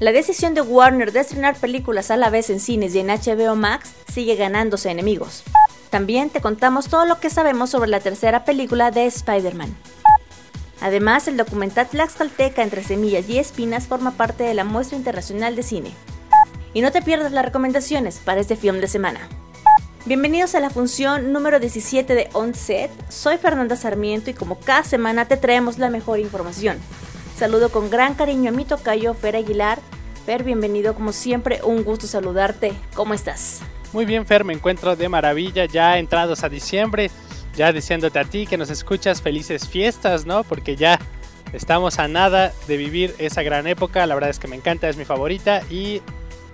La decisión de Warner de estrenar películas a la vez en cines y en HBO Max sigue ganándose enemigos. También te contamos todo lo que sabemos sobre la tercera película de Spider-Man. Además, el documental Tlaxcalteca entre semillas y espinas forma parte de la muestra internacional de cine. Y no te pierdas las recomendaciones para este film de semana. Bienvenidos a la función número 17 de Onset. Soy Fernanda Sarmiento y como cada semana te traemos la mejor información. Saludo con gran cariño a mi tocayo Fer Aguilar. Fer, bienvenido como siempre, un gusto saludarte. ¿Cómo estás? Muy bien, Fer, me encuentro de maravilla ya entrados a diciembre, ya diciéndote a ti que nos escuchas felices fiestas, ¿no? Porque ya estamos a nada de vivir esa gran época, la verdad es que me encanta, es mi favorita y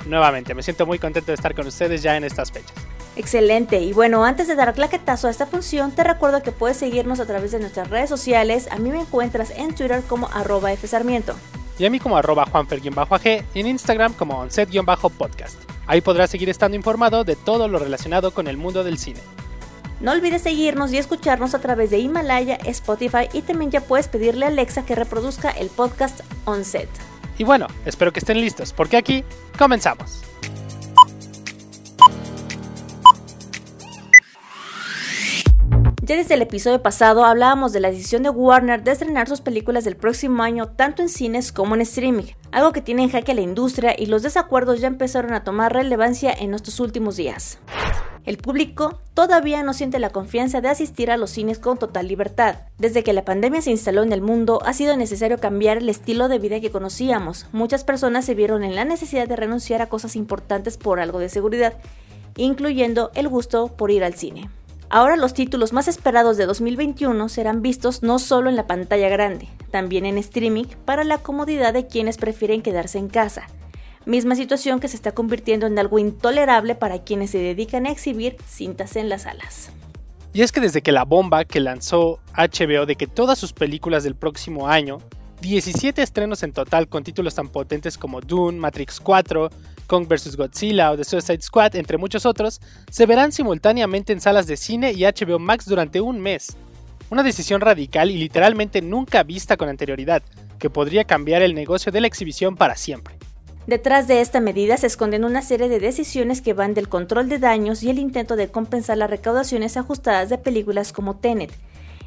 nuevamente me siento muy contento de estar con ustedes ya en estas fechas. Excelente, y bueno, antes de dar claquetazo a esta función, te recuerdo que puedes seguirnos a través de nuestras redes sociales. A mí me encuentras en Twitter como arroba fsarmiento. Y a mí como arroba juanfer-ag y en Instagram como onset-podcast. Ahí podrás seguir estando informado de todo lo relacionado con el mundo del cine. No olvides seguirnos y escucharnos a través de Himalaya, Spotify y también ya puedes pedirle a Alexa que reproduzca el podcast Onset. Y bueno, espero que estén listos porque aquí comenzamos. Ya desde el episodio pasado hablábamos de la decisión de Warner de estrenar sus películas del próximo año tanto en cines como en streaming, algo que tiene en jaque a la industria y los desacuerdos ya empezaron a tomar relevancia en estos últimos días. El público todavía no siente la confianza de asistir a los cines con total libertad. Desde que la pandemia se instaló en el mundo, ha sido necesario cambiar el estilo de vida que conocíamos. Muchas personas se vieron en la necesidad de renunciar a cosas importantes por algo de seguridad, incluyendo el gusto por ir al cine. Ahora los títulos más esperados de 2021 serán vistos no solo en la pantalla grande, también en streaming para la comodidad de quienes prefieren quedarse en casa. Misma situación que se está convirtiendo en algo intolerable para quienes se dedican a exhibir cintas en las salas. Y es que desde que la bomba que lanzó HBO de que todas sus películas del próximo año 17 estrenos en total con títulos tan potentes como Dune, Matrix 4, Kong vs. Godzilla o The Suicide Squad, entre muchos otros, se verán simultáneamente en salas de cine y HBO Max durante un mes. Una decisión radical y literalmente nunca vista con anterioridad, que podría cambiar el negocio de la exhibición para siempre. Detrás de esta medida se esconden una serie de decisiones que van del control de daños y el intento de compensar las recaudaciones ajustadas de películas como Tenet,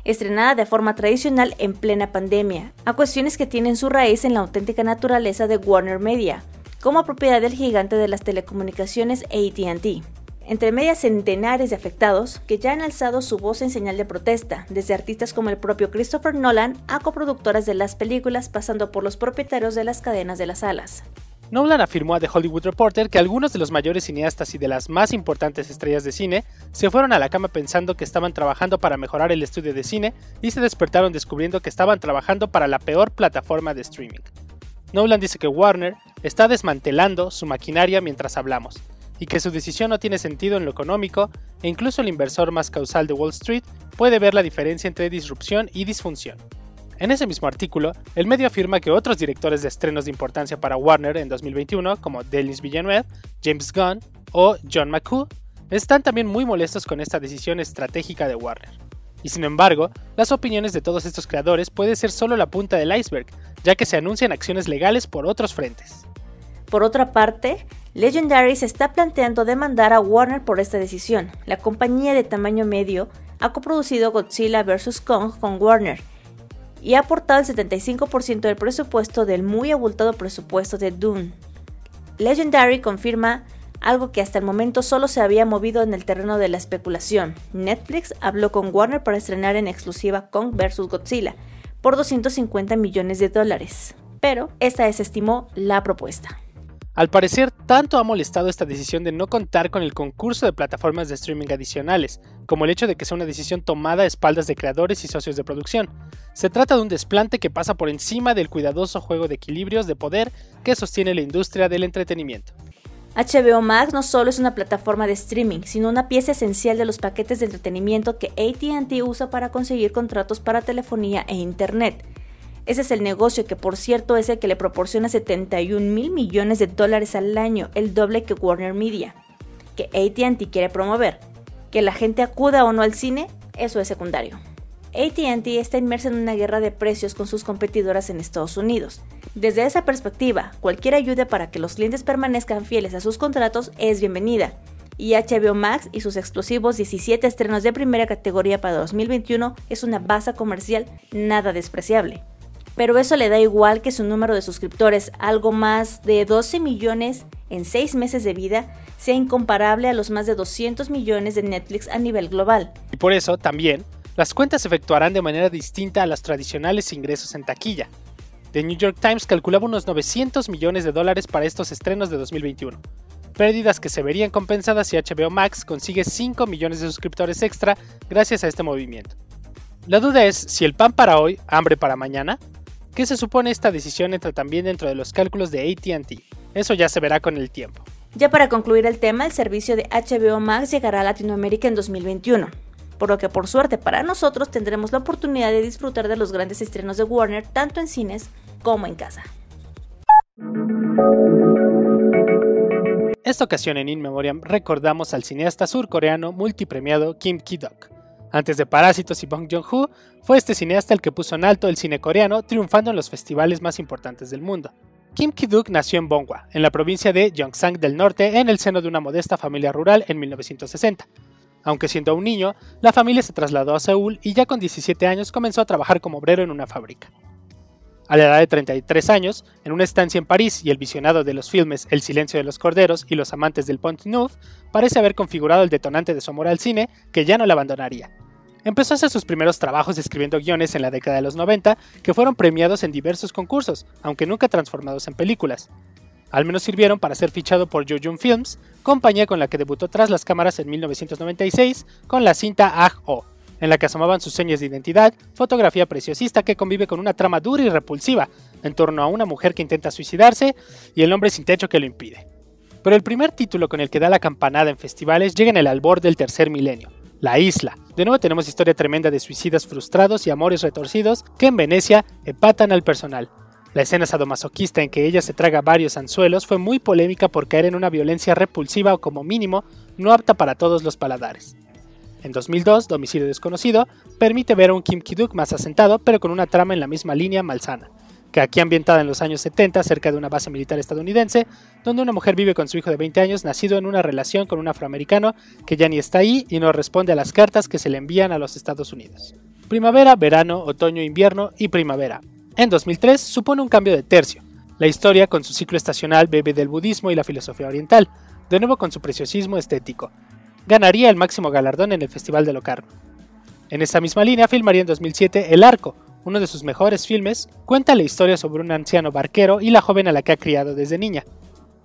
estrenada de forma tradicional en plena pandemia, a cuestiones que tienen su raíz en la auténtica naturaleza de Warner Media, como propiedad del gigante de las telecomunicaciones ATT. Entre medias centenares de afectados que ya han alzado su voz en señal de protesta, desde artistas como el propio Christopher Nolan a coproductoras de las películas pasando por los propietarios de las cadenas de las salas. Nolan afirmó a The Hollywood Reporter que algunos de los mayores cineastas y de las más importantes estrellas de cine se fueron a la cama pensando que estaban trabajando para mejorar el estudio de cine y se despertaron descubriendo que estaban trabajando para la peor plataforma de streaming. Nolan dice que Warner está desmantelando su maquinaria mientras hablamos y que su decisión no tiene sentido en lo económico e incluso el inversor más causal de Wall Street puede ver la diferencia entre disrupción y disfunción. En ese mismo artículo, el medio afirma que otros directores de estrenos de importancia para Warner en 2021, como Denis Villeneuve, James Gunn o John McCoo, están también muy molestos con esta decisión estratégica de Warner. Y sin embargo, las opiniones de todos estos creadores puede ser solo la punta del iceberg, ya que se anuncian acciones legales por otros frentes. Por otra parte, Legendary se está planteando demandar a Warner por esta decisión. La compañía de tamaño medio ha coproducido Godzilla vs. Kong con Warner y ha aportado el 75% del presupuesto del muy abultado presupuesto de Dune. Legendary confirma algo que hasta el momento solo se había movido en el terreno de la especulación. Netflix habló con Warner para estrenar en exclusiva Kong vs. Godzilla por 250 millones de dólares, pero esta desestimó la propuesta. Al parecer, tanto ha molestado esta decisión de no contar con el concurso de plataformas de streaming adicionales, como el hecho de que sea una decisión tomada a espaldas de creadores y socios de producción. Se trata de un desplante que pasa por encima del cuidadoso juego de equilibrios de poder que sostiene la industria del entretenimiento. HBO Max no solo es una plataforma de streaming, sino una pieza esencial de los paquetes de entretenimiento que ATT usa para conseguir contratos para telefonía e Internet. Ese es el negocio que por cierto es el que le proporciona 71 mil millones de dólares al año, el doble que Warner Media, que ATT quiere promover. Que la gente acuda o no al cine, eso es secundario. ATT está inmersa en una guerra de precios con sus competidoras en Estados Unidos, Desde esa perspectiva, cualquier ayuda para que los clientes permanezcan fieles a sus contratos es bienvenida, y HBO Max y sus explosivos 17 estrenos de primera categoría para 2021 es una base comercial nada despreciable. Pero eso le da igual que su número de suscriptores, algo más de 12 millones en 6 meses de vida, sea incomparable a los más de 200 millones de Netflix a nivel global. Y por eso, también, las cuentas se efectuarán de manera distinta a los tradicionales ingresos en taquilla. The New York Times calculaba unos 900 millones de dólares para estos estrenos de 2021, pérdidas que se verían compensadas si HBO Max consigue 5 millones de suscriptores extra gracias a este movimiento. La duda es si el pan para hoy, hambre para mañana. ¿Qué se supone esta decisión entra también dentro de los cálculos de ATT? Eso ya se verá con el tiempo. Ya para concluir el tema, el servicio de HBO Max llegará a Latinoamérica en 2021, por lo que por suerte para nosotros tendremos la oportunidad de disfrutar de los grandes estrenos de Warner tanto en cines como en casa. Esta ocasión en In Memoriam recordamos al cineasta surcoreano multipremiado Kim Ki-duk. Antes de Parásitos y Bong Joon-ho, fue este cineasta el que puso en alto el cine coreano, triunfando en los festivales más importantes del mundo. Kim Ki-duk nació en Bongwa, en la provincia de Gyeongsang del Norte, en el seno de una modesta familia rural en 1960. Aunque siendo un niño, la familia se trasladó a Seúl y ya con 17 años comenzó a trabajar como obrero en una fábrica. A la edad de 33 años, en una estancia en París y el visionado de los filmes El silencio de los corderos y Los amantes del Pont Neuf, parece haber configurado el detonante de su amor al cine que ya no le abandonaría. Empezó a hacer sus primeros trabajos escribiendo guiones en la década de los 90 que fueron premiados en diversos concursos, aunque nunca transformados en películas. Al menos sirvieron para ser fichado por Jojun Films, compañía con la que debutó tras las cámaras en 1996 con la cinta Ah-Oh, en la que asomaban sus señas de identidad, fotografía preciosista que convive con una trama dura y repulsiva en torno a una mujer que intenta suicidarse y el hombre sin techo que lo impide. Pero el primer título con el que da la campanada en festivales llega en el albor del tercer milenio, La Isla. De nuevo tenemos historia tremenda de suicidas frustrados y amores retorcidos que en Venecia empatan al personal. La escena sadomasoquista en que ella se traga varios anzuelos fue muy polémica por caer en una violencia repulsiva o como mínimo no apta para todos los paladares. En 2002, Domicilio Desconocido permite ver a un Kim Ki-duk más asentado, pero con una trama en la misma línea malsana, que aquí ambientada en los años 70 cerca de una base militar estadounidense, donde una mujer vive con su hijo de 20 años nacido en una relación con un afroamericano que ya ni está ahí y no responde a las cartas que se le envían a los Estados Unidos. Primavera, verano, otoño, invierno y primavera. En 2003 supone un cambio de tercio. La historia, con su ciclo estacional, bebe del budismo y la filosofía oriental, de nuevo con su preciosismo estético, ganaría el máximo galardón en el Festival de Locarno. En esa misma línea filmaría en 2007 El Arco, uno de sus mejores filmes, cuenta la historia sobre un anciano barquero y la joven a la que ha criado desde niña.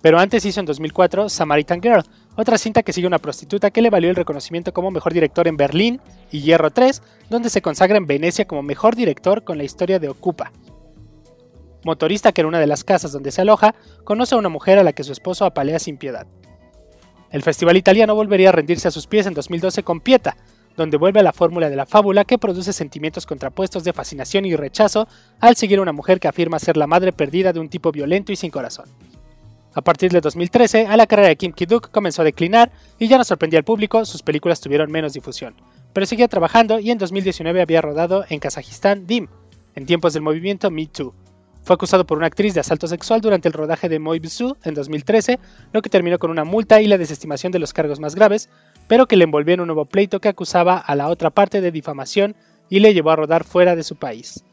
Pero antes hizo en 2004 Samaritan Girl, otra cinta que sigue una prostituta que le valió el reconocimiento como mejor director en Berlín y Hierro 3, donde se consagra en Venecia como mejor director con la historia de Ocupa. Motorista que en una de las casas donde se aloja, conoce a una mujer a la que su esposo apalea sin piedad. El festival italiano volvería a rendirse a sus pies en 2012 con Pieta, donde vuelve a la fórmula de la fábula que produce sentimientos contrapuestos de fascinación y rechazo al seguir a una mujer que afirma ser la madre perdida de un tipo violento y sin corazón. A partir de 2013, a la carrera de Kim Ki-duk comenzó a declinar y ya no sorprendía al público, sus películas tuvieron menos difusión. Pero seguía trabajando y en 2019 había rodado en Kazajistán DIM, en tiempos del movimiento Me Too, fue acusado por una actriz de asalto sexual durante el rodaje de Moibsu en 2013, lo que terminó con una multa y la desestimación de los cargos más graves, pero que le envolvió en un nuevo pleito que acusaba a la otra parte de difamación y le llevó a rodar fuera de su país.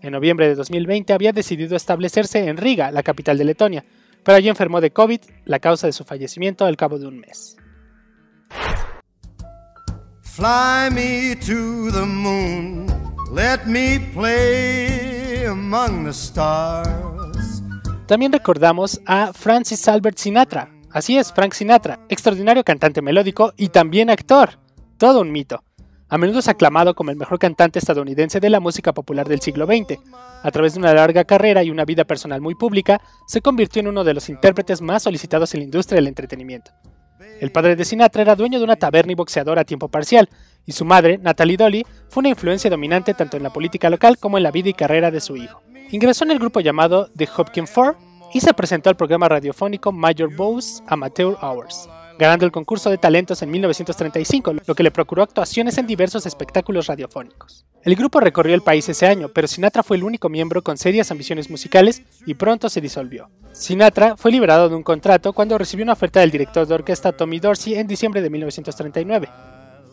En noviembre de 2020 había decidido establecerse en Riga, la capital de Letonia, pero allí enfermó de COVID, la causa de su fallecimiento al cabo de un mes. Fly me to the moon, let me play también recordamos a Francis Albert Sinatra. Así es, Frank Sinatra, extraordinario cantante melódico y también actor. Todo un mito. A menudo es aclamado como el mejor cantante estadounidense de la música popular del siglo XX. A través de una larga carrera y una vida personal muy pública, se convirtió en uno de los intérpretes más solicitados en la industria del entretenimiento. El padre de Sinatra era dueño de una taberna y boxeador a tiempo parcial, y su madre, Natalie Dolly, fue una influencia dominante tanto en la política local como en la vida y carrera de su hijo. Ingresó en el grupo llamado The Hopkins Four y se presentó al programa radiofónico Major Bowes Amateur Hours. Ganando el concurso de talentos en 1935, lo que le procuró actuaciones en diversos espectáculos radiofónicos. El grupo recorrió el país ese año, pero Sinatra fue el único miembro con serias ambiciones musicales y pronto se disolvió. Sinatra fue liberado de un contrato cuando recibió una oferta del director de orquesta Tommy Dorsey en diciembre de 1939.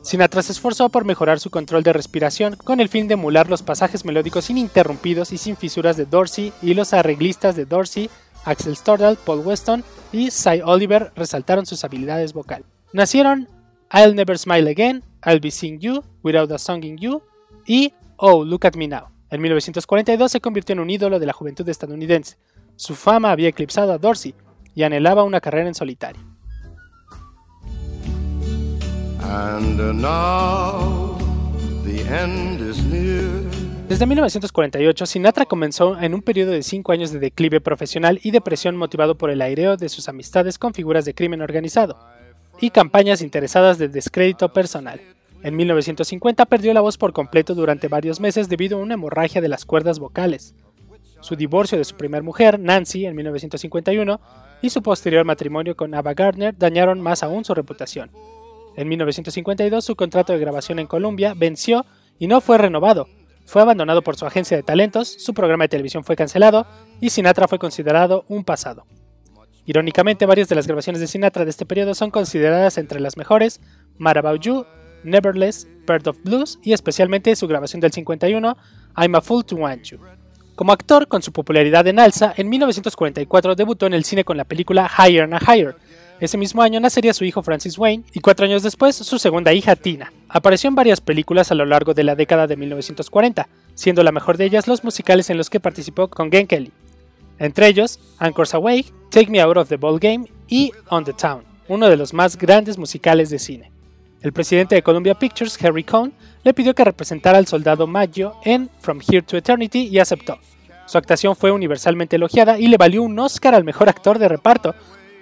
Sinatra se esforzó por mejorar su control de respiración con el fin de emular los pasajes melódicos ininterrumpidos y sin fisuras de Dorsey y los arreglistas de Dorsey, Axel Stordahl, Paul Weston y Cy Oliver resaltaron sus habilidades vocales. Nacieron I'll Never Smile Again, I'll Be Seeing You, Without a Song in You y Oh, Look at Me Now. En 1942 se convirtió en un ídolo de la juventud estadounidense. Su fama había eclipsado a Dorsey y anhelaba una carrera en solitario. Desde 1948, Sinatra comenzó en un periodo de cinco años de declive profesional y depresión motivado por el aireo de sus amistades con figuras de crimen organizado y campañas interesadas de descrédito personal. En 1950 perdió la voz por completo durante varios meses debido a una hemorragia de las cuerdas vocales. Su divorcio de su primer mujer, Nancy, en 1951, y su posterior matrimonio con Ava Gardner dañaron más aún su reputación. En 1952 su contrato de grabación en Columbia venció y no fue renovado. Fue abandonado por su agencia de talentos, su programa de televisión fue cancelado y Sinatra fue considerado un pasado. Irónicamente, varias de las grabaciones de Sinatra de este periodo son consideradas entre las mejores, Mad About You, Neverless, Bird of Blues y especialmente su grabación del 51, I'm a Fool to Want You. Como actor, con su popularidad en alza, en 1944 debutó en el cine con la película Higher and Higher, ese mismo año nacería su hijo Francis Wayne y cuatro años después su segunda hija Tina. Apareció en varias películas a lo largo de la década de 1940, siendo la mejor de ellas los musicales en los que participó con Gen Kelly. Entre ellos, Anchors Away, Take Me Out of the Ball Game y On the Town, uno de los más grandes musicales de cine. El presidente de Columbia Pictures, Harry Cohn, le pidió que representara al soldado Maggio en From Here to Eternity y aceptó. Su actuación fue universalmente elogiada y le valió un Oscar al mejor actor de reparto,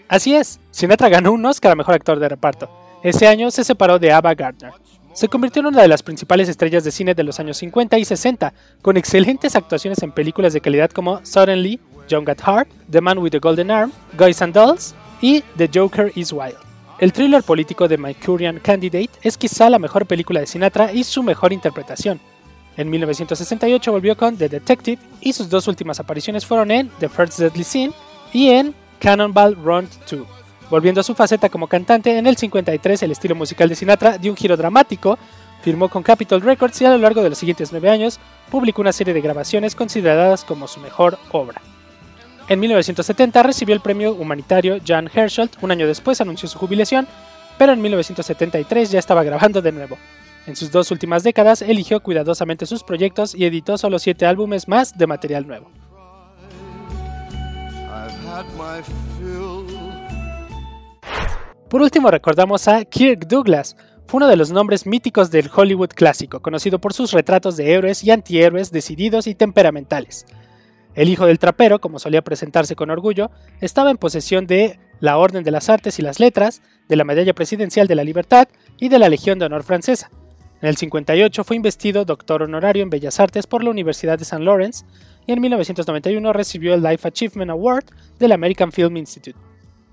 Así es, Sinatra ganó un Oscar a Mejor Actor de Reparto. Ese año se separó de Ava Gardner. Se convirtió en una de las principales estrellas de cine de los años 50 y 60, con excelentes actuaciones en películas de calidad como Suddenly, Young at Heart, The Man with the Golden Arm, Guys and Dolls y The Joker is Wild. El thriller político de My Curian Candidate es quizá la mejor película de Sinatra y su mejor interpretación. En 1968 volvió con The Detective y sus dos últimas apariciones fueron en The First Deadly Sin y en Cannonball Run 2. Volviendo a su faceta como cantante, en el 53 el estilo musical de Sinatra dio un giro dramático, firmó con Capitol Records y a lo largo de los siguientes nueve años publicó una serie de grabaciones consideradas como su mejor obra. En 1970 recibió el premio humanitario Jan Herschel, un año después anunció su jubilación, pero en 1973 ya estaba grabando de nuevo. En sus dos últimas décadas eligió cuidadosamente sus proyectos y editó solo siete álbumes más de material nuevo. Por último recordamos a Kirk Douglas, fue uno de los nombres míticos del Hollywood clásico, conocido por sus retratos de héroes y antihéroes decididos y temperamentales. El hijo del trapero, como solía presentarse con orgullo, estaba en posesión de la Orden de las Artes y las Letras, de la Medalla Presidencial de la Libertad y de la Legión de Honor Francesa. En el 58 fue investido doctor honorario en Bellas Artes por la Universidad de St. Lawrence y en 1991 recibió el Life Achievement Award del American Film Institute.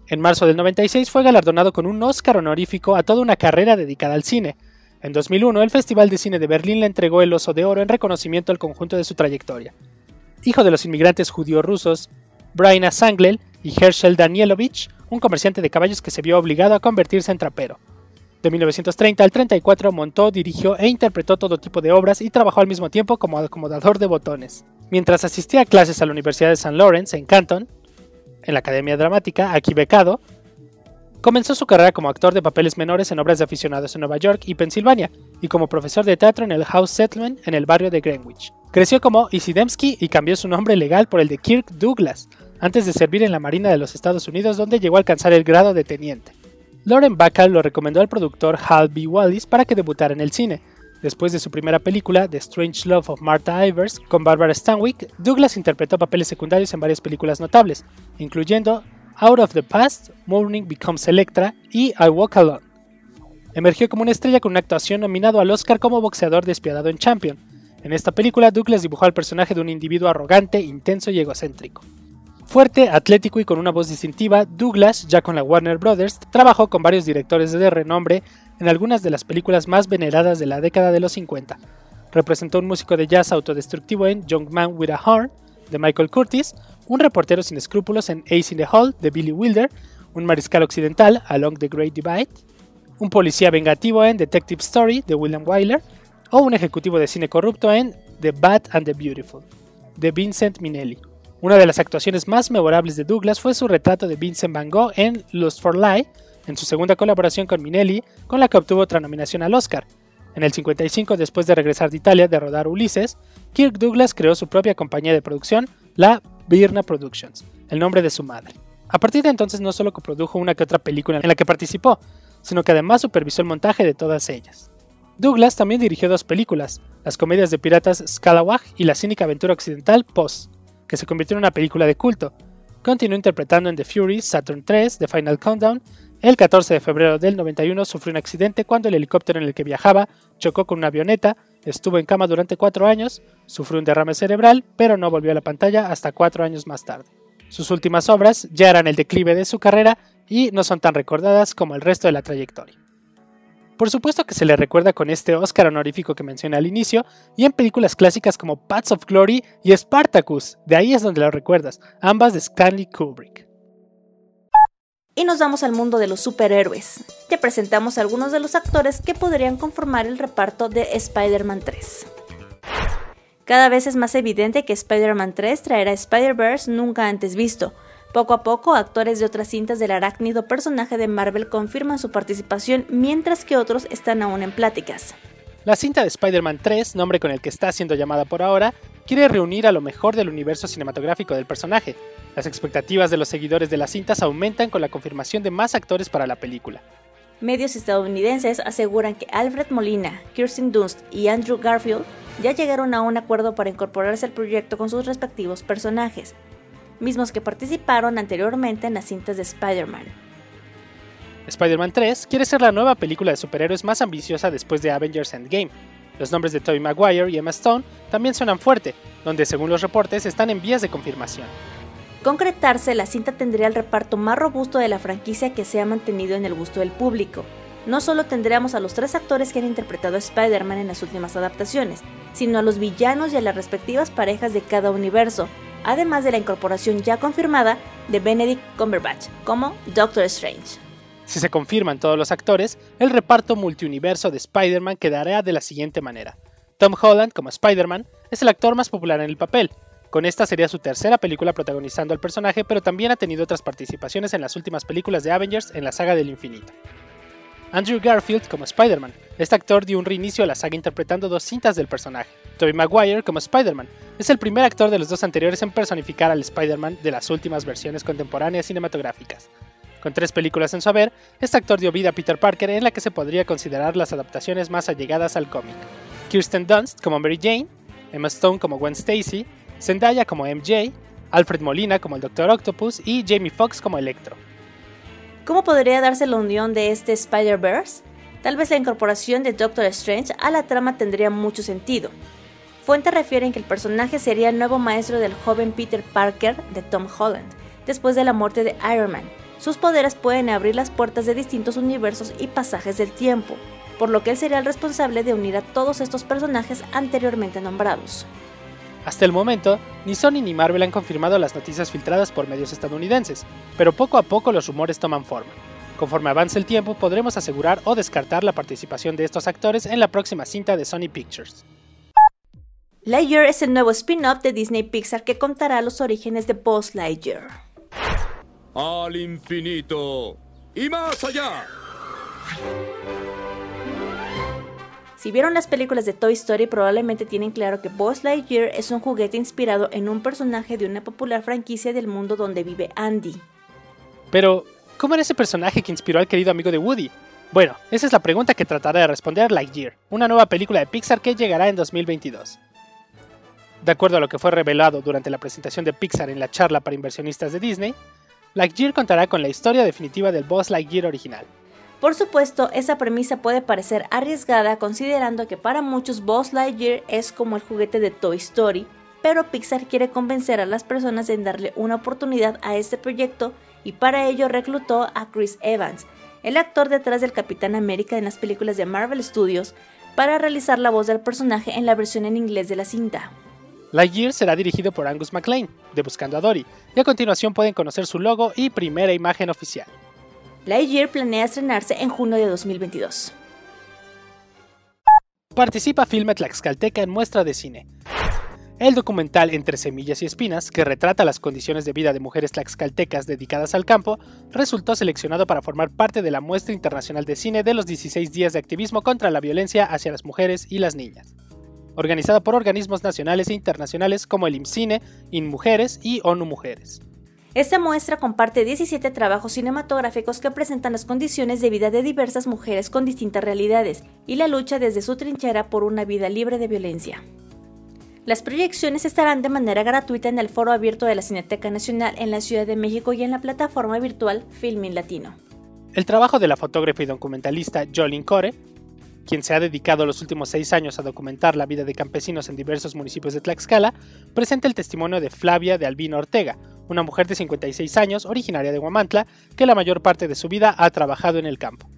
En marzo del 96 fue galardonado con un Oscar honorífico a toda una carrera dedicada al cine. En 2001, el Festival de Cine de Berlín le entregó el Oso de Oro en reconocimiento al conjunto de su trayectoria. Hijo de los inmigrantes judíos rusos Brian Sanglel y Herschel Danielovich, un comerciante de caballos que se vio obligado a convertirse en trapero. De 1930 al 34 montó, dirigió e interpretó todo tipo de obras y trabajó al mismo tiempo como acomodador de botones. Mientras asistía a clases a la Universidad de St. Lawrence en Canton, en la Academia Dramática, aquí becado, comenzó su carrera como actor de papeles menores en obras de aficionados en Nueva York y Pensilvania, y como profesor de teatro en el House Settlement en el barrio de Greenwich. Creció como Isidemsky y cambió su nombre legal por el de Kirk Douglas, antes de servir en la Marina de los Estados Unidos donde llegó a alcanzar el grado de teniente. Lauren Bacall lo recomendó al productor Hal B. Wallis para que debutara en el cine. Después de su primera película, The Strange Love of Martha Ivers, con Barbara Stanwyck, Douglas interpretó papeles secundarios en varias películas notables, incluyendo Out of the Past, Morning Becomes Electra y I Walk Alone. Emergió como una estrella con una actuación nominado al Oscar como boxeador despiadado en Champion. En esta película, Douglas dibujó al personaje de un individuo arrogante, intenso y egocéntrico. Fuerte, atlético y con una voz distintiva, Douglas, ya con la Warner Brothers, trabajó con varios directores de renombre en algunas de las películas más veneradas de la década de los 50. Representó un músico de jazz autodestructivo en Young Man with a Horn, de Michael Curtis, un reportero sin escrúpulos en Ace in the Hall, de Billy Wilder, un mariscal occidental, Along the Great Divide, un policía vengativo en Detective Story, de William Wyler, o un ejecutivo de cine corrupto en The Bad and the Beautiful, de Vincent Minnelli. Una de las actuaciones más memorables de Douglas fue su retrato de Vincent Van Gogh en Lust for Life, en su segunda colaboración con Minnelli, con la que obtuvo otra nominación al Oscar. En el 55, después de regresar de Italia de rodar Ulises, Kirk Douglas creó su propia compañía de producción, la Birna Productions, el nombre de su madre. A partir de entonces no solo coprodujo una que otra película en la que participó, sino que además supervisó el montaje de todas ellas. Douglas también dirigió dos películas, las comedias de piratas Scalawag y la cínica aventura occidental Post, que se convirtió en una película de culto. Continuó interpretando en The Fury, Saturn 3, The Final Countdown. El 14 de febrero del 91 sufrió un accidente cuando el helicóptero en el que viajaba chocó con una avioneta, estuvo en cama durante cuatro años, sufrió un derrame cerebral, pero no volvió a la pantalla hasta cuatro años más tarde. Sus últimas obras ya eran el declive de su carrera y no son tan recordadas como el resto de la trayectoria. Por supuesto que se le recuerda con este Oscar honorífico que mencioné al inicio, y en películas clásicas como Paths of Glory y Spartacus, de ahí es donde lo recuerdas, ambas de Stanley Kubrick. Y nos vamos al mundo de los superhéroes. Te presentamos algunos de los actores que podrían conformar el reparto de Spider-Man 3. Cada vez es más evidente que Spider-Man 3 traerá Spider-Verse nunca antes visto, poco a poco, actores de otras cintas del arácnido personaje de Marvel confirman su participación, mientras que otros están aún en pláticas. La cinta de Spider-Man 3, nombre con el que está siendo llamada por ahora, quiere reunir a lo mejor del universo cinematográfico del personaje. Las expectativas de los seguidores de las cintas aumentan con la confirmación de más actores para la película. Medios estadounidenses aseguran que Alfred Molina, Kirsten Dunst y Andrew Garfield ya llegaron a un acuerdo para incorporarse al proyecto con sus respectivos personajes mismos que participaron anteriormente en las cintas de Spider-Man. Spider-Man 3 quiere ser la nueva película de superhéroes más ambiciosa después de Avengers Endgame. Los nombres de Tobey Maguire y Emma Stone también suenan fuerte, donde según los reportes están en vías de confirmación. Concretarse, la cinta tendría el reparto más robusto de la franquicia que se ha mantenido en el gusto del público. No solo tendríamos a los tres actores que han interpretado a Spider-Man en las últimas adaptaciones, sino a los villanos y a las respectivas parejas de cada universo, además de la incorporación ya confirmada de Benedict Cumberbatch como Doctor Strange. Si se confirman todos los actores, el reparto multiuniverso de Spider-Man quedará de la siguiente manera. Tom Holland como Spider-Man es el actor más popular en el papel. Con esta sería su tercera película protagonizando al personaje, pero también ha tenido otras participaciones en las últimas películas de Avengers en la saga del infinito. Andrew Garfield como Spider-Man. Este actor dio un reinicio a la saga interpretando dos cintas del personaje. Tobey Maguire como Spider-Man. Es el primer actor de los dos anteriores en personificar al Spider-Man de las últimas versiones contemporáneas cinematográficas. Con tres películas en su haber, este actor dio vida a Peter Parker en la que se podría considerar las adaptaciones más allegadas al cómic. Kirsten Dunst como Mary Jane, Emma Stone como Gwen Stacy, Zendaya como MJ, Alfred Molina como el Doctor Octopus y Jamie Foxx como Electro. ¿Cómo podría darse la unión de este Spider-Verse? Tal vez la incorporación de Doctor Strange a la trama tendría mucho sentido. Fuentes refieren que el personaje sería el nuevo maestro del joven Peter Parker de Tom Holland, después de la muerte de Iron Man. Sus poderes pueden abrir las puertas de distintos universos y pasajes del tiempo, por lo que él sería el responsable de unir a todos estos personajes anteriormente nombrados. Hasta el momento, ni Sony ni Marvel han confirmado las noticias filtradas por medios estadounidenses, pero poco a poco los rumores toman forma. Conforme avance el tiempo, podremos asegurar o descartar la participación de estos actores en la próxima cinta de Sony Pictures. Lightyear es el nuevo spin-off de Disney Pixar que contará los orígenes de Buzz Lightyear. Al infinito y más allá. Si vieron las películas de Toy Story probablemente tienen claro que Buzz Lightyear es un juguete inspirado en un personaje de una popular franquicia del mundo donde vive Andy. Pero, ¿cómo era ese personaje que inspiró al querido amigo de Woody? Bueno, esa es la pregunta que tratará de responder Lightyear, una nueva película de Pixar que llegará en 2022. De acuerdo a lo que fue revelado durante la presentación de Pixar en la charla para inversionistas de Disney, Lightyear contará con la historia definitiva del Buzz Lightyear original, por supuesto, esa premisa puede parecer arriesgada considerando que para muchos Buzz Lightyear es como el juguete de Toy Story, pero Pixar quiere convencer a las personas en darle una oportunidad a este proyecto y para ello reclutó a Chris Evans, el actor detrás del Capitán América en las películas de Marvel Studios, para realizar la voz del personaje en la versión en inglés de la cinta. Lightyear será dirigido por Angus MacLean, de Buscando a Dory, y a continuación pueden conocer su logo y primera imagen oficial. Lightyear planea estrenarse en junio de 2022. Participa Filme Tlaxcalteca en muestra de cine. El documental Entre Semillas y Espinas, que retrata las condiciones de vida de mujeres tlaxcaltecas dedicadas al campo, resultó seleccionado para formar parte de la muestra internacional de cine de los 16 días de activismo contra la violencia hacia las mujeres y las niñas, organizada por organismos nacionales e internacionales como el IMCINE, InMujeres y ONU Mujeres. Esta muestra comparte 17 trabajos cinematográficos que presentan las condiciones de vida de diversas mujeres con distintas realidades y la lucha desde su trinchera por una vida libre de violencia. Las proyecciones estarán de manera gratuita en el foro abierto de la Cineteca Nacional en la Ciudad de México y en la plataforma virtual Filmin Latino. El trabajo de la fotógrafa y documentalista Jolene Core, quien se ha dedicado los últimos seis años a documentar la vida de campesinos en diversos municipios de Tlaxcala, presenta el testimonio de Flavia de Albino Ortega, una mujer de 56 años, originaria de Huamantla, que la mayor parte de su vida ha trabajado en el campo.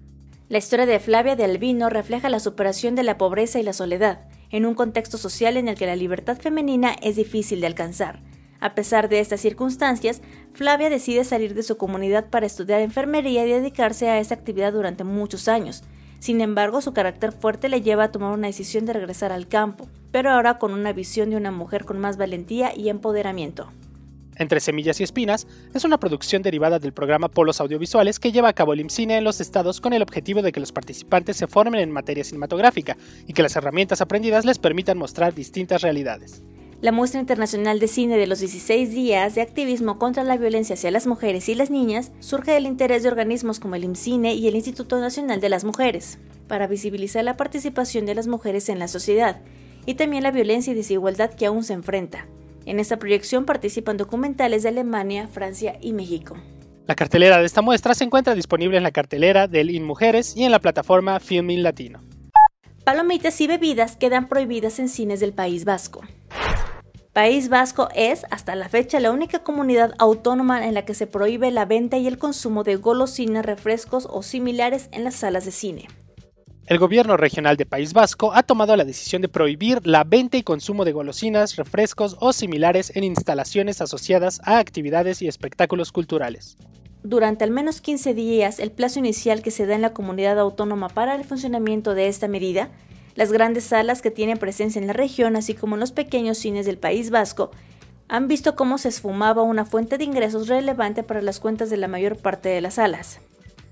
La historia de Flavia de Albino refleja la superación de la pobreza y la soledad, en un contexto social en el que la libertad femenina es difícil de alcanzar. A pesar de estas circunstancias, Flavia decide salir de su comunidad para estudiar enfermería y dedicarse a esa actividad durante muchos años. Sin embargo, su carácter fuerte le lleva a tomar una decisión de regresar al campo, pero ahora con una visión de una mujer con más valentía y empoderamiento. Entre Semillas y Espinas es una producción derivada del programa Polos Audiovisuales que lleva a cabo el IMCINE en los estados con el objetivo de que los participantes se formen en materia cinematográfica y que las herramientas aprendidas les permitan mostrar distintas realidades. La muestra internacional de cine de los 16 días de activismo contra la violencia hacia las mujeres y las niñas surge del interés de organismos como el IMCINE y el Instituto Nacional de las Mujeres, para visibilizar la participación de las mujeres en la sociedad y también la violencia y desigualdad que aún se enfrenta. En esta proyección participan documentales de Alemania, Francia y México. La cartelera de esta muestra se encuentra disponible en la cartelera del InMujeres y en la plataforma Filmin Latino. Palomitas y bebidas quedan prohibidas en cines del País Vasco. País Vasco es, hasta la fecha, la única comunidad autónoma en la que se prohíbe la venta y el consumo de golosinas, refrescos o similares en las salas de cine el gobierno regional de País Vasco ha tomado la decisión de prohibir la venta y consumo de golosinas, refrescos o similares en instalaciones asociadas a actividades y espectáculos culturales. Durante al menos 15 días, el plazo inicial que se da en la comunidad autónoma para el funcionamiento de esta medida, las grandes salas que tienen presencia en la región, así como los pequeños cines del País Vasco, han visto cómo se esfumaba una fuente de ingresos relevante para las cuentas de la mayor parte de las salas.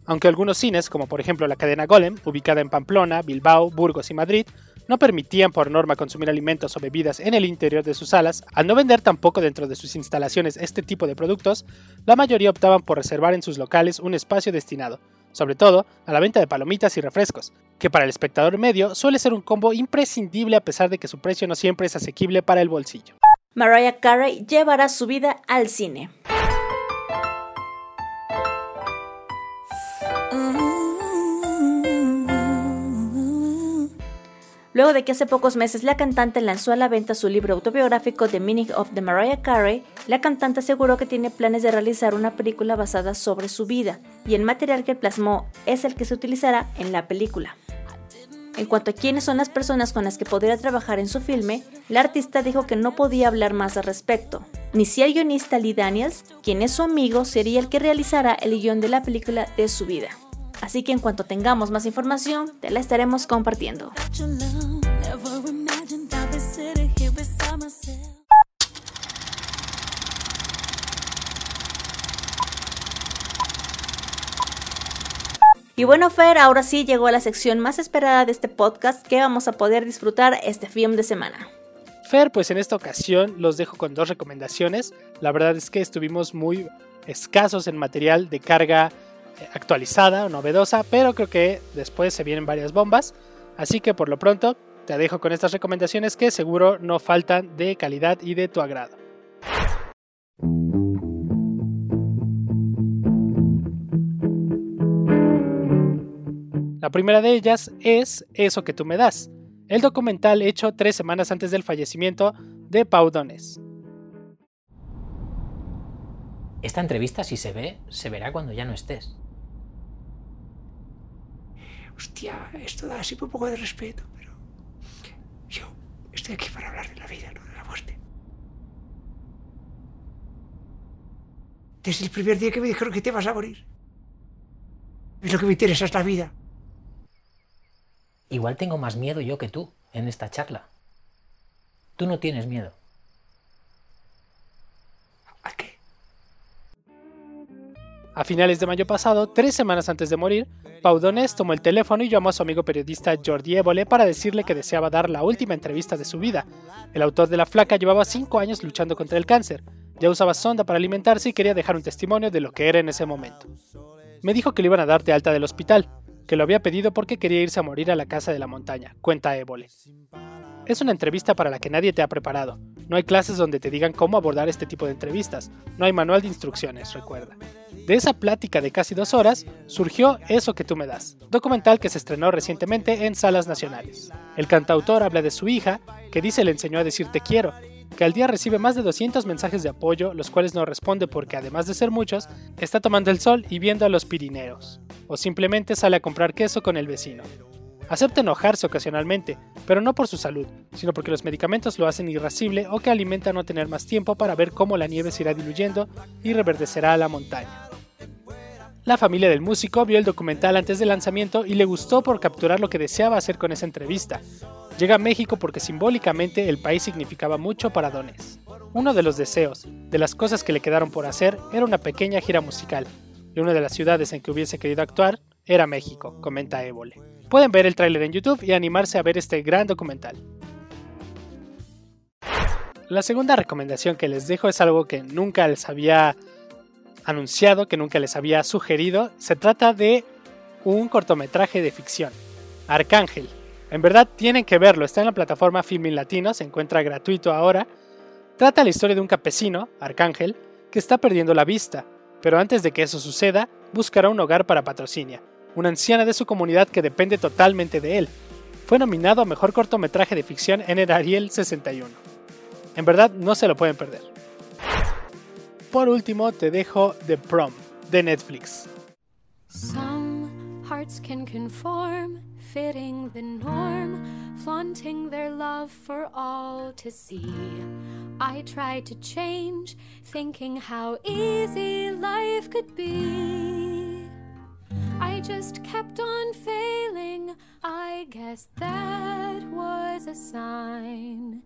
Aunque algunos cines, como por ejemplo la cadena Golem, ubicada en Pamplona, Bilbao, Burgos y Madrid, no permitían por norma consumir alimentos o bebidas en el interior de sus salas, al no vender tampoco dentro de sus instalaciones este tipo de productos, la mayoría optaban por reservar en sus locales un espacio destinado, sobre todo, a la venta de palomitas y refrescos, que para el espectador medio suele ser un combo imprescindible a pesar de que su precio no siempre es asequible para el bolsillo. Mariah Carey llevará su vida al cine. Luego de que hace pocos meses la cantante lanzó a la venta su libro autobiográfico The Meaning of the Mariah Carey, la cantante aseguró que tiene planes de realizar una película basada sobre su vida, y el material que plasmó es el que se utilizará en la película. En cuanto a quiénes son las personas con las que podría trabajar en su filme, la artista dijo que no podía hablar más al respecto, ni si el guionista Lee Daniels, quien es su amigo, sería el que realizará el guion de la película de su vida. Así que en cuanto tengamos más información, te la estaremos compartiendo. Y bueno, Fer, ahora sí llegó a la sección más esperada de este podcast que vamos a poder disfrutar este film de semana. Fer, pues en esta ocasión los dejo con dos recomendaciones. La verdad es que estuvimos muy escasos en material de carga actualizada novedosa, pero creo que después se vienen varias bombas. Así que por lo pronto te dejo con estas recomendaciones que seguro no faltan de calidad y de tu agrado. La primera de ellas es Eso que tú me das, el documental hecho tres semanas antes del fallecimiento de Pau. Esta entrevista, si se ve, se verá cuando ya no estés. Hostia, esto da así un poco de respeto, pero yo estoy aquí para hablar de la vida, no de la muerte. Desde el primer día que me dijeron que te vas a morir. Es lo que me interesa, es la vida. Igual tengo más miedo yo que tú en esta charla. Tú no tienes miedo. A finales de mayo pasado, tres semanas antes de morir, Pau Donés tomó el teléfono y llamó a su amigo periodista Jordi Évole para decirle que deseaba dar la última entrevista de su vida. El autor de La Flaca llevaba cinco años luchando contra el cáncer, ya usaba sonda para alimentarse y quería dejar un testimonio de lo que era en ese momento. Me dijo que le iban a dar de alta del hospital, que lo había pedido porque quería irse a morir a la casa de la montaña, cuenta Évole. Es una entrevista para la que nadie te ha preparado. No hay clases donde te digan cómo abordar este tipo de entrevistas. No hay manual de instrucciones, recuerda. De esa plática de casi dos horas surgió Eso que tú me das, documental que se estrenó recientemente en salas nacionales. El cantautor habla de su hija, que dice le enseñó a decir te quiero, que al día recibe más de 200 mensajes de apoyo, los cuales no responde porque además de ser muchos, está tomando el sol y viendo a los Pirineos, o simplemente sale a comprar queso con el vecino. Acepta enojarse ocasionalmente, pero no por su salud, sino porque los medicamentos lo hacen irascible o que alimenta no tener más tiempo para ver cómo la nieve se irá diluyendo y reverdecerá la montaña. La familia del músico vio el documental antes del lanzamiento y le gustó por capturar lo que deseaba hacer con esa entrevista. Llega a México porque simbólicamente el país significaba mucho para Donés. Uno de los deseos, de las cosas que le quedaron por hacer, era una pequeña gira musical, y una de las ciudades en que hubiese querido actuar era México, comenta Évole. Pueden ver el tráiler en YouTube y animarse a ver este gran documental. La segunda recomendación que les dejo es algo que nunca les había anunciado, que nunca les había sugerido. Se trata de un cortometraje de ficción, Arcángel. En verdad tienen que verlo, está en la plataforma Filmin Latino, se encuentra gratuito ahora. Trata la historia de un campesino, Arcángel, que está perdiendo la vista, pero antes de que eso suceda, buscará un hogar para Patrocinia, una anciana de su comunidad que depende totalmente de él. Fue nominado a Mejor Cortometraje de Ficción en el Ariel 61. En verdad, no se lo pueden perder. Por último, te dejo The Prom, de Netflix. Some hearts can conform, fitting the norm, flaunting their love for all to see. I tried to change, thinking how easy life could be. I just kept on failing. I guess that was a sign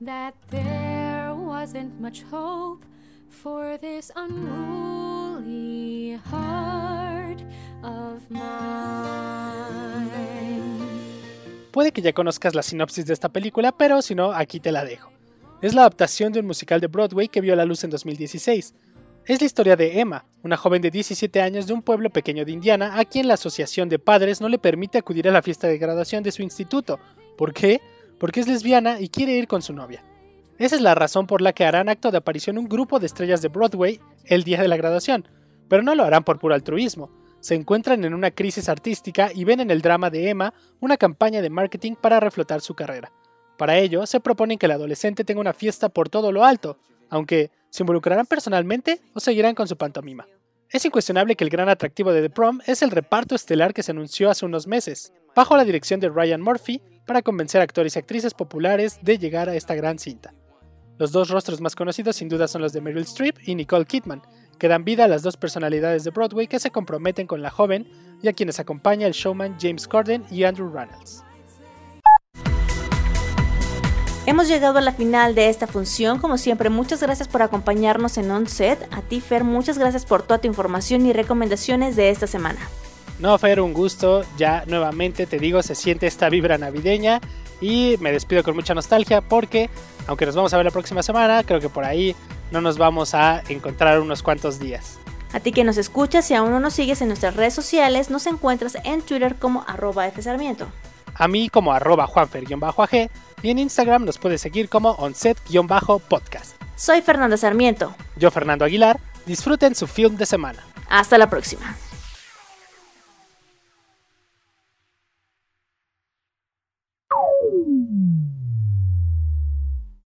that there wasn't much hope for this unruly heart of mine. Puede que ya conozcas la sinopsis de esta película, pero si no, aquí te la dejo. Es la adaptación de un musical de Broadway que vio la luz en 2016. Es la historia de Emma, una joven de 17 años de un pueblo pequeño de Indiana a quien la asociación de padres no le permite acudir a la fiesta de graduación de su instituto. ¿Por qué? Porque es lesbiana y quiere ir con su novia. Esa es la razón por la que harán acto de aparición un grupo de estrellas de Broadway el día de la graduación, pero no lo harán por puro altruismo. Se encuentran en una crisis artística y ven en el drama de Emma una campaña de marketing para reflotar su carrera. Para ello, se proponen que el adolescente tenga una fiesta por todo lo alto, aunque ¿se involucrarán personalmente o seguirán con su pantomima? Es incuestionable que el gran atractivo de The Prom es el reparto estelar que se anunció hace unos meses, bajo la dirección de Ryan Murphy, para convencer a actores y actrices populares de llegar a esta gran cinta. Los dos rostros más conocidos sin duda son los de Meryl Streep y Nicole Kidman, que dan vida a las dos personalidades de Broadway que se comprometen con la joven y a quienes acompaña el showman James Corden y Andrew Reynolds. Hemos llegado a la final de esta función. Como siempre, muchas gracias por acompañarnos en OnSet. A ti, Fer, muchas gracias por toda tu información y recomendaciones de esta semana. No, Fer, un gusto. Ya nuevamente te digo, se siente esta vibra navideña. Y me despido con mucha nostalgia porque, aunque nos vamos a ver la próxima semana, creo que por ahí no nos vamos a encontrar unos cuantos días. A ti que nos escuchas y aún no nos sigues en nuestras redes sociales, nos encuentras en Twitter como arroba fsarmiento. A mí como arroba juanfer-ag y en Instagram nos puedes seguir como onset-podcast. Soy Fernanda Sarmiento. Yo Fernando Aguilar. Disfruten su film de semana. Hasta la próxima.